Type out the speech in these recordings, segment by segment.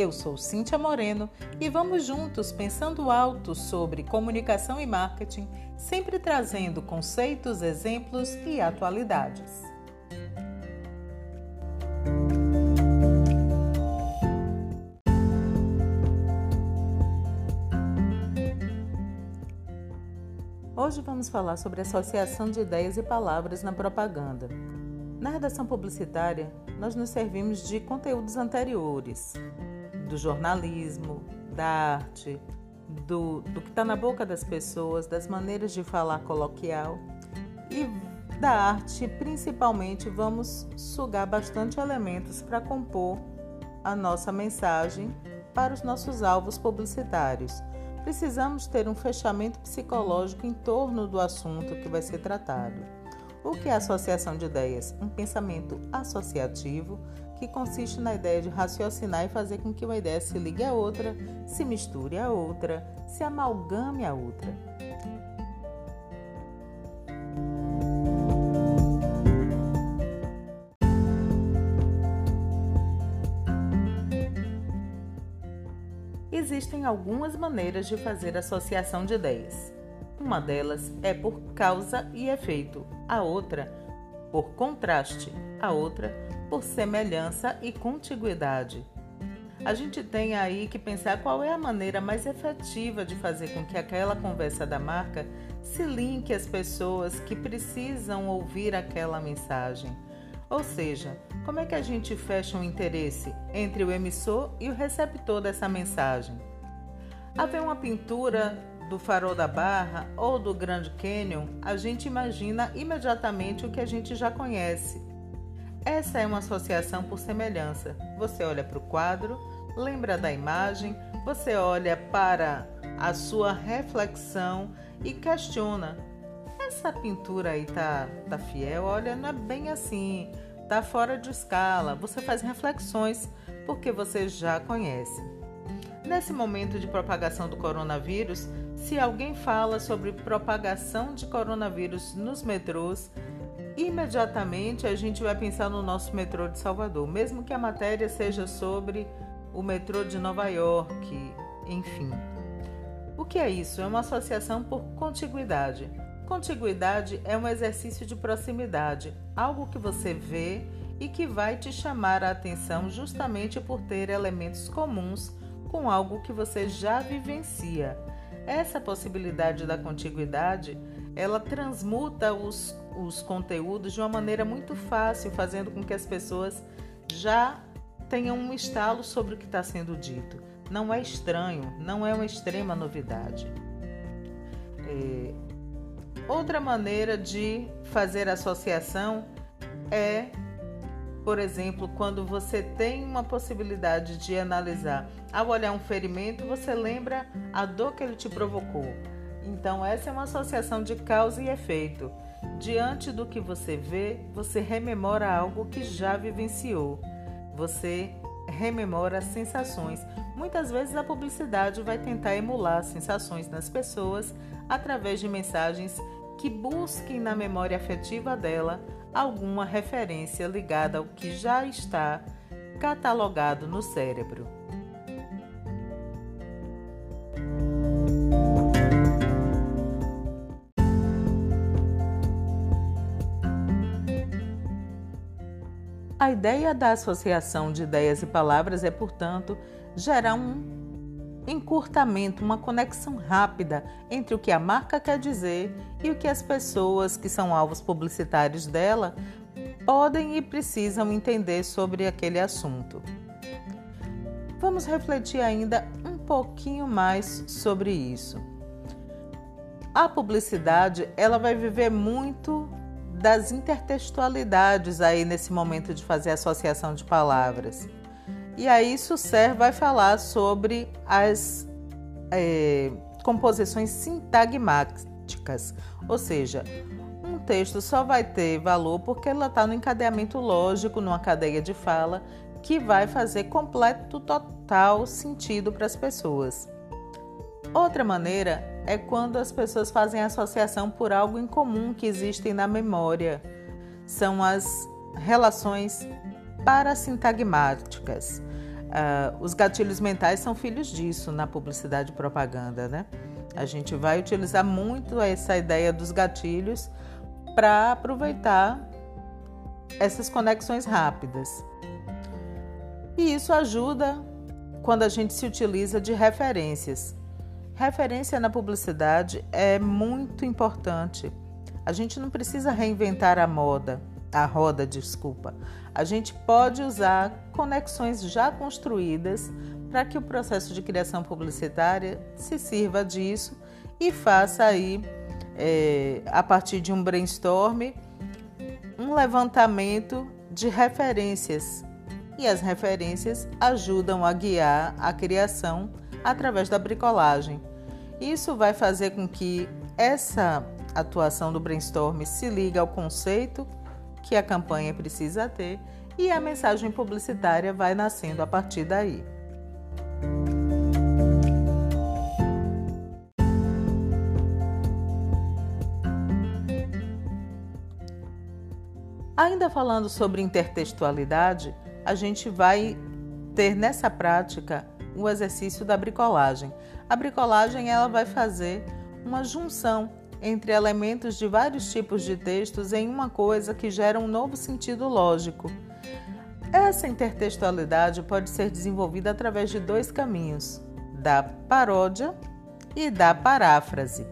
Eu sou Cíntia Moreno e vamos juntos pensando alto sobre comunicação e marketing, sempre trazendo conceitos, exemplos e atualidades. Hoje vamos falar sobre associação de ideias e palavras na propaganda. Na redação publicitária, nós nos servimos de conteúdos anteriores, do jornalismo, da arte, do, do que está na boca das pessoas, das maneiras de falar coloquial e da arte, principalmente, vamos sugar bastante elementos para compor a nossa mensagem para os nossos alvos publicitários. Precisamos ter um fechamento psicológico em torno do assunto que vai ser tratado. O que é associação de ideias? Um pensamento associativo que consiste na ideia de raciocinar e fazer com que uma ideia se ligue a outra, se misture a outra, se amalgame a outra. Existem algumas maneiras de fazer associação de ideias. Uma delas é por causa e efeito, a outra por contraste, a outra por semelhança e contiguidade. A gente tem aí que pensar qual é a maneira mais efetiva de fazer com que aquela conversa da marca se linke às pessoas que precisam ouvir aquela mensagem. Ou seja, como é que a gente fecha um interesse entre o emissor e o receptor dessa mensagem? Haver uma pintura do Farol da Barra ou do Grand Canyon, a gente imagina imediatamente o que a gente já conhece. Essa é uma associação por semelhança. Você olha para o quadro, lembra da imagem, você olha para a sua reflexão e questiona: essa pintura aí tá, tá fiel? Olha, não é bem assim, tá fora de escala. Você faz reflexões porque você já conhece. Nesse momento de propagação do coronavírus, se alguém fala sobre propagação de coronavírus nos metrôs, imediatamente a gente vai pensar no nosso metrô de Salvador, mesmo que a matéria seja sobre o metrô de Nova York, enfim. O que é isso? É uma associação por contiguidade. Contiguidade é um exercício de proximidade, algo que você vê e que vai te chamar a atenção justamente por ter elementos comuns com algo que você já vivencia. Essa possibilidade da contiguidade, ela transmuta os, os conteúdos de uma maneira muito fácil, fazendo com que as pessoas já tenham um estalo sobre o que está sendo dito. Não é estranho, não é uma extrema novidade. É... Outra maneira de fazer associação é por exemplo, quando você tem uma possibilidade de analisar, ao olhar um ferimento, você lembra a dor que ele te provocou. Então, essa é uma associação de causa e efeito. Diante do que você vê, você rememora algo que já vivenciou. Você rememora sensações. Muitas vezes a publicidade vai tentar emular sensações nas pessoas através de mensagens que busquem na memória afetiva dela alguma referência ligada ao que já está catalogado no cérebro. A ideia da associação de ideias e palavras é, portanto, gerar um encurtamento, uma conexão rápida entre o que a marca quer dizer e o que as pessoas que são alvos publicitários dela podem e precisam entender sobre aquele assunto. Vamos refletir ainda um pouquinho mais sobre isso. A publicidade, ela vai viver muito das intertextualidades aí nesse momento de fazer associação de palavras. E aí Susser vai falar sobre as é, composições sintagmáticas. ou seja, um texto só vai ter valor porque ela está no encadeamento lógico, numa cadeia de fala, que vai fazer completo, total sentido para as pessoas. Outra maneira é quando as pessoas fazem associação por algo em comum que existem na memória. São as relações parasintagmáticas. Uh, os gatilhos mentais são filhos disso na publicidade e propaganda, né? A gente vai utilizar muito essa ideia dos gatilhos para aproveitar essas conexões rápidas. E isso ajuda quando a gente se utiliza de referências. Referência na publicidade é muito importante. A gente não precisa reinventar a moda, a roda, desculpa. A gente pode usar conexões já construídas para que o processo de criação publicitária se sirva disso e faça aí, é, a partir de um brainstorm, um levantamento de referências. E as referências ajudam a guiar a criação através da bricolagem. Isso vai fazer com que essa atuação do brainstorm se ligue ao conceito que a campanha precisa ter e a mensagem publicitária vai nascendo a partir daí. Ainda falando sobre intertextualidade, a gente vai ter nessa prática o exercício da bricolagem. A bricolagem ela vai fazer uma junção entre elementos de vários tipos de textos em uma coisa que gera um novo sentido lógico. Essa intertextualidade pode ser desenvolvida através de dois caminhos: da paródia e da paráfrase.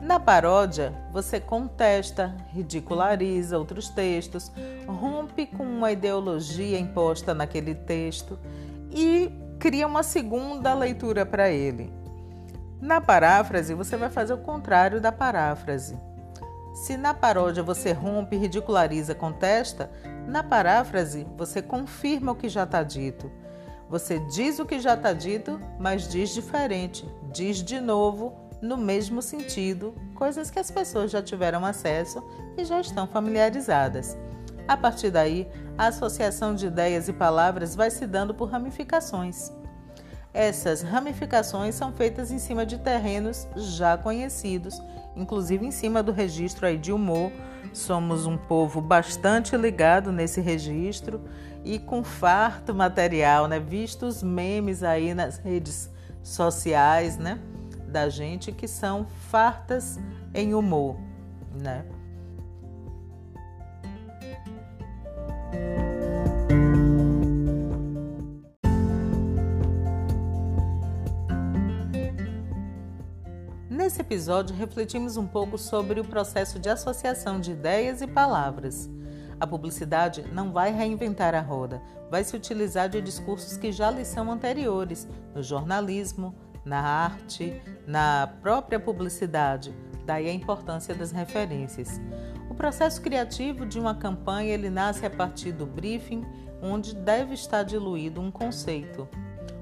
Na paródia, você contesta, ridiculariza outros textos, rompe com uma ideologia imposta naquele texto e cria uma segunda leitura para ele. Na paráfrase, você vai fazer o contrário da paráfrase. Se na paródia você rompe, ridiculariza, contesta, na paráfrase você confirma o que já está dito. Você diz o que já está dito, mas diz diferente, diz de novo, no mesmo sentido, coisas que as pessoas já tiveram acesso e já estão familiarizadas. A partir daí, a associação de ideias e palavras vai se dando por ramificações. Essas ramificações são feitas em cima de terrenos já conhecidos, inclusive em cima do registro aí de humor. Somos um povo bastante ligado nesse registro e com farto material, né? Vistos memes aí nas redes sociais, né? Da gente que são fartas em humor, né? Episódio, refletimos um pouco sobre o processo de associação de ideias e palavras. A publicidade não vai reinventar a roda, vai se utilizar de discursos que já lhe são anteriores no jornalismo, na arte, na própria publicidade. Daí a importância das referências. O processo criativo de uma campanha ele nasce a partir do briefing, onde deve estar diluído um conceito.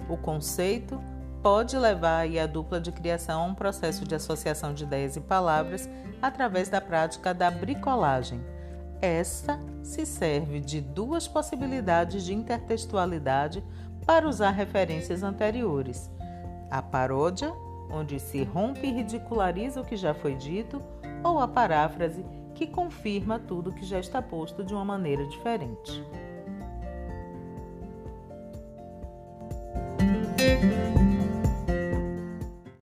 O conceito pode levar a dupla de criação a um processo de associação de ideias e palavras através da prática da bricolagem. Esta se serve de duas possibilidades de intertextualidade para usar referências anteriores: a paródia, onde se rompe e ridiculariza o que já foi dito, ou a paráfrase, que confirma tudo que já está posto de uma maneira diferente.